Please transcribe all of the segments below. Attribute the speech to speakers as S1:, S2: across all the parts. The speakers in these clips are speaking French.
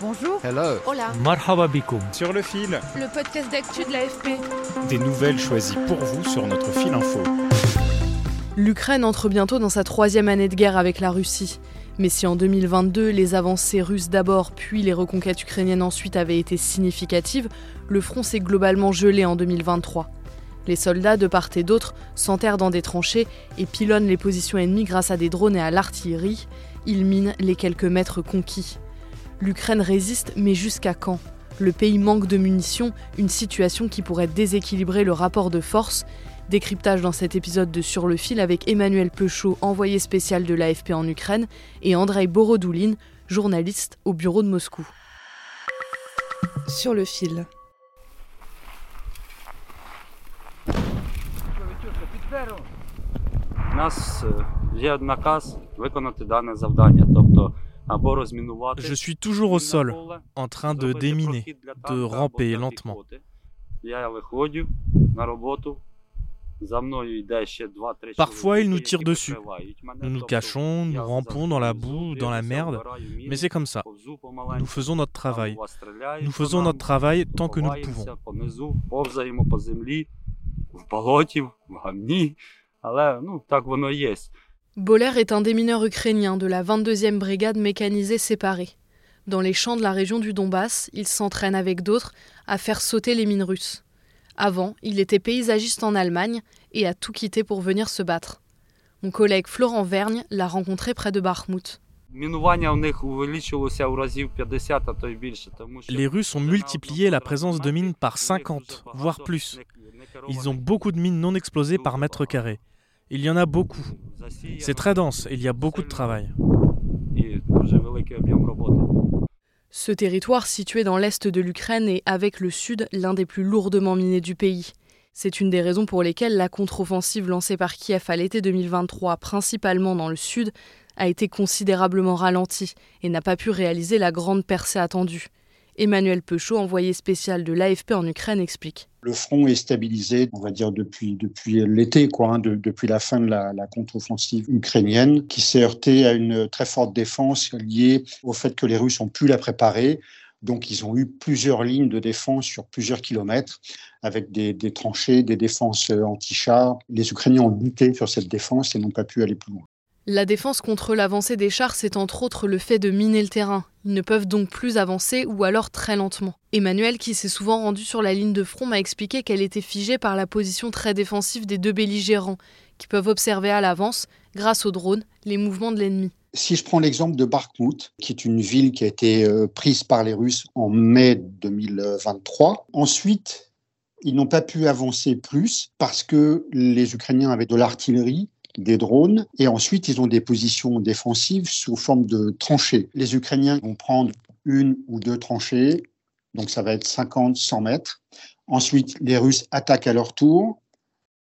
S1: Bonjour.
S2: Hello.
S1: Hola.
S3: Marhaba bikoum.
S4: Sur le fil,
S1: Le podcast d'actu de l'AFP.
S4: des nouvelles choisies pour vous sur notre fil info.
S5: L'Ukraine entre bientôt dans sa troisième année de guerre avec la Russie. Mais si en 2022, les avancées russes d'abord, puis les reconquêtes ukrainiennes ensuite avaient été significatives, le front s'est globalement gelé en 2023. Les soldats de part et d'autre s'enterrent dans des tranchées et pilonnent les positions ennemies grâce à des drones et à l'artillerie. Ils minent les quelques mètres conquis. L'Ukraine résiste, mais jusqu'à quand Le pays manque de munitions, une situation qui pourrait déséquilibrer le rapport de force. Décryptage dans cet épisode de Sur le fil avec Emmanuel Peuchot, envoyé spécial de l'AFP en Ukraine, et Andrei Borodouline, journaliste au bureau de Moscou. Sur le fil.
S6: У нас е, є наказ виконати дане завдання, тобто або розмінувати.
S3: Je suis toujours au sol, en train de déminer, de ramper lentement. Parfois, ils nous tirent dessus. Nous nous cachons, nous rampons dans la boue, dans la merde, mais c'est comme ça. Nous faisons notre travail. Nous faisons notre travail tant que nous le pouvons.
S5: Boller est un démineur ukrainien de la 22e brigade mécanisée séparée. Dans les champs de la région du Donbass, il s'entraîne avec d'autres à faire sauter les mines russes. Avant, il était paysagiste en Allemagne et a tout quitté pour venir se battre. Mon collègue Florent Vergne l'a rencontré près de Bakhmut.
S3: Les Russes ont multiplié la présence de mines par 50, voire plus. Ils ont beaucoup de mines non explosées par mètre carré. Il y en a beaucoup. C'est très dense il y a beaucoup de travail.
S5: Ce territoire situé dans l'est de l'Ukraine est avec le sud l'un des plus lourdement minés du pays. C'est une des raisons pour lesquelles la contre-offensive lancée par Kiev à l'été 2023, principalement dans le sud, a été considérablement ralentie et n'a pas pu réaliser la grande percée attendue. Emmanuel Peuchot, envoyé spécial de l'AFP en Ukraine, explique.
S2: Le front est stabilisé, on va dire, depuis, depuis l'été, hein, de- depuis la fin de la, contre-offensive ukrainienne, qui s'est heurtée à une très forte défense liée au fait que les Russes ont pu la préparer. Donc, ils ont eu plusieurs lignes de défense sur plusieurs kilomètres, avec des, des tranchées, des défenses euh, anti-chars. Les Ukrainiens ont buté sur cette défense et n'ont pas pu aller plus loin.
S5: La défense contre l'avancée des chars, c'est entre autres le fait de miner le terrain. Ils ne peuvent donc plus avancer ou alors très lentement. Emmanuel, qui s'est souvent rendu sur la ligne de front, m'a expliqué qu'elle était figée par la position très défensive des deux belligérants, qui peuvent observer à l'avance, grâce aux drones, les mouvements de l'ennemi.
S2: Si je prends l'exemple de Bakhmut, qui est une ville qui a été euh, prise par les Russes en mai 2023, ensuite, ils n'ont pas pu avancer plus parce que les Ukrainiens avaient de l'artillerie, des drones, et ensuite ils ont des positions défensives sous forme de tranchées. Les Ukrainiens vont prendre une ou deux tranchées, donc ça va être 50, 100 mètres. Ensuite, les Russes attaquent à leur tour.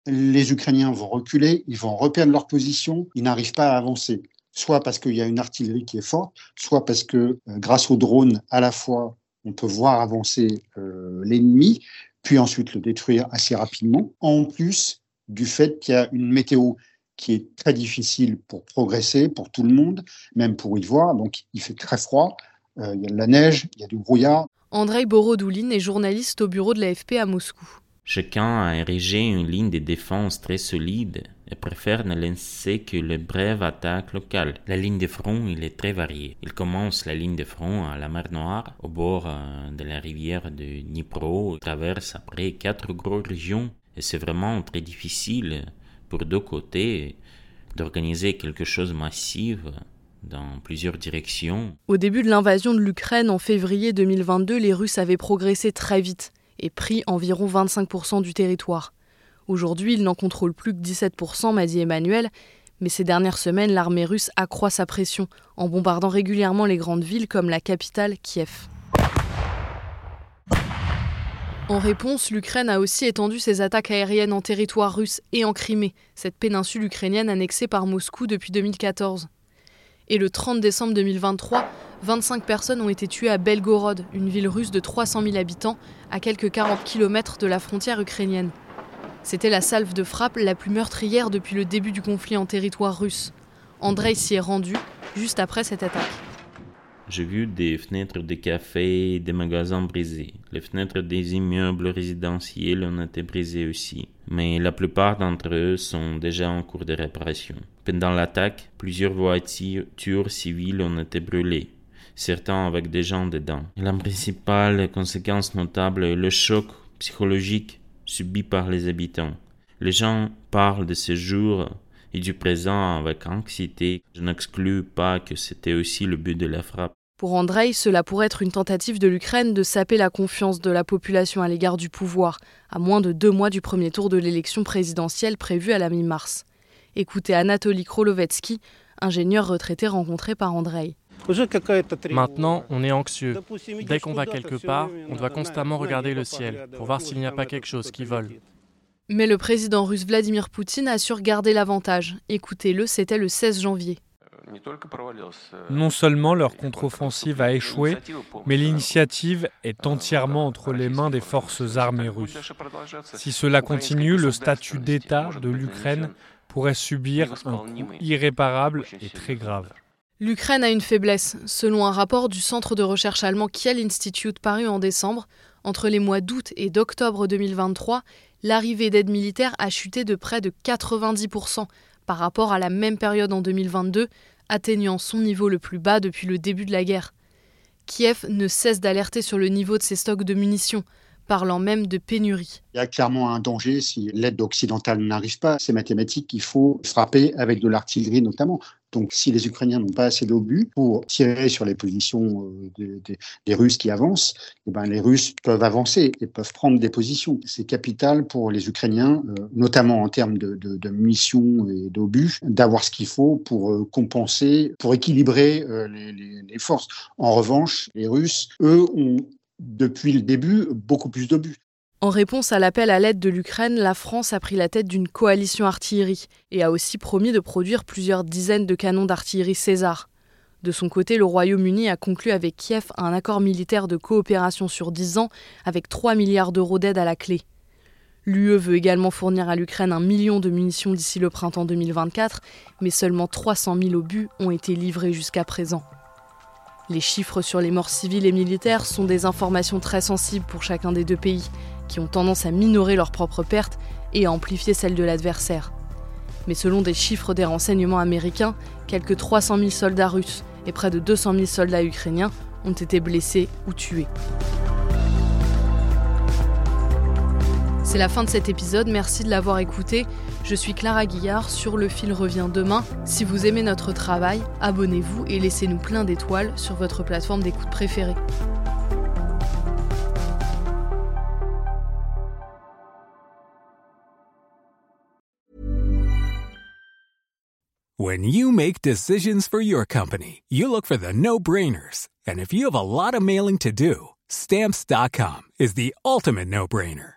S2: Les Ukrainiens vont reculer, ils vont reperdre leur position, ils n'arrivent pas à avancer soit parce qu'il y a une artillerie qui est forte, soit parce que euh, grâce aux drones, à la fois, on peut voir avancer euh, l'ennemi, puis ensuite le détruire assez rapidement. En plus du fait qu'il y a une météo qui est très difficile pour progresser pour tout le monde, même pour y voir. Donc il fait très froid, euh, il y a de la neige, il y a du brouillard.
S5: Andrei Borodouline est journaliste au bureau de l'AFP à Moscou.
S7: Chacun a érigé une ligne de défense très solide et préfère ne lancer que les brèves attaques locales. La ligne de front, il est très variée. Il commence la ligne de front à la mer Noire, au bord euh, de la rivière de Dnipro, traverse après quatre grosses régions, et c'est vraiment très difficile pour deux côtés d'organiser quelque chose de massif dans plusieurs directions.
S5: Au début de l'invasion de l'Ukraine en février 2022, les Russes avaient progressé très vite et pris environ 25% du territoire. Aujourd'hui, ils n'en contrôlent plus que 17%, m'a dit Emmanuel, Mais ces dernières semaines, l'armée russe accroît sa pression en bombardant régulièrement les grandes villes comme la capitale Kiev. En réponse, l'Ukraine a aussi étendu ses attaques aériennes en territoire russe et en Crimée, cette péninsule ukrainienne annexée par Moscou depuis 2014. Et le 30 décembre 2023, 25 personnes ont été tuées à Belgorod, une ville russe de 300 000 habitants, à quelques 40 km de la frontière ukrainienne. C'était la salve de frappe la plus meurtrière depuis le début du conflit en territoire russe. Andrei s'y est rendu juste après cette attaque.
S7: J'ai vu des fenêtres de cafés des magasins brisés. Les fenêtres des immeubles résidentiels ont été brisées aussi, mais la plupart d'entre eux sont déjà en cours de réparation. Pendant l'attaque, plusieurs voitures civiles ont été brûlées, certains avec des gens dedans. la principale conséquence notable est le choc psychologique subi par les habitants. Les gens parlent de ces jours et du présent avec anxiété. Je n'exclus pas que c'était aussi le but de la frappe.
S5: Pour Andrei, cela pourrait être une tentative de l'Ukraine de saper la confiance de la population à l'égard du pouvoir, à moins de deux mois du premier tour de l'élection présidentielle prévue à la mi-mars. Écoutez Anatoly Krolovetsky, ingénieur retraité rencontré par Andrei.
S8: Maintenant, on est anxieux. Dès qu'on va quelque part, on doit constamment regarder le ciel pour voir s'il n'y a pas quelque chose qui vole.
S5: Mais le président russe Vladimir Poutine a su garder l'avantage. Écoutez-le, c'était le 16 janvier.
S9: Non seulement leur contre-offensive a échoué, mais l'initiative est entièrement entre les mains des forces armées russes. Si cela continue, le statut d'État de l'Ukraine pourrait subir un coup irréparable et très grave.
S5: L'Ukraine a une faiblesse. Selon un rapport du centre de recherche allemand Kiel Institute paru en décembre, entre les mois d'août et d'octobre 2023, l'arrivée d'aide militaire a chuté de près de 90% par rapport à la même période en 2022, atteignant son niveau le plus bas depuis le début de la guerre. Kiev ne cesse d'alerter sur le niveau de ses stocks de munitions, parlant même de pénurie.
S2: Il y a clairement un danger si l'aide occidentale n'arrive pas. C'est mathématique, il faut frapper avec de l'artillerie notamment. Donc si les Ukrainiens n'ont pas assez d'obus pour tirer sur les positions euh, des, Russes qui avancent, eh ben, les Russes peuvent avancer et peuvent prendre des positions. C'est capital pour les Ukrainiens, euh, notamment en termes de, munitions et d'obus, d'avoir ce qu'il faut pour euh, compenser, pour équilibrer les forces. En revanche, les Russes, eux, ont depuis le début beaucoup plus d'obus.
S5: En réponse à l'appel à l'aide de l'Ukraine, la France a pris la tête d'une coalition artillerie et a aussi promis de produire plusieurs dizaines de canons d'artillerie César. De son côté, le Royaume-Uni a conclu avec Kiev un accord militaire de coopération sur 10 ans avec 3 milliards d'euros d'aide à la clé. L'UE veut également fournir à l'Ukraine un million de munitions d'ici le printemps 2024, mais seulement 300 000 obus ont été livrés jusqu'à présent. Les chiffres sur les morts civiles et militaires sont des informations très sensibles pour chacun des deux pays, qui ont tendance à minorer leurs propres pertes et à amplifier celles de l'adversaire. Mais selon des chiffres des renseignements américains, quelques 300 000 soldats russes et près de 200 000 soldats ukrainiens ont été blessés ou tués. C'est la fin de cet épisode, merci de l'avoir écouté. Je suis Clara Guillard, sur Le Fil revient demain. Si vous aimez notre travail, abonnez-vous et laissez-nous plein d'étoiles sur votre plateforme d'écoute préférée.
S10: When you make decisions for your company, you look for the no-brainers. And if you have a lot of mailing to do, stamps.com is the ultimate no-brainer.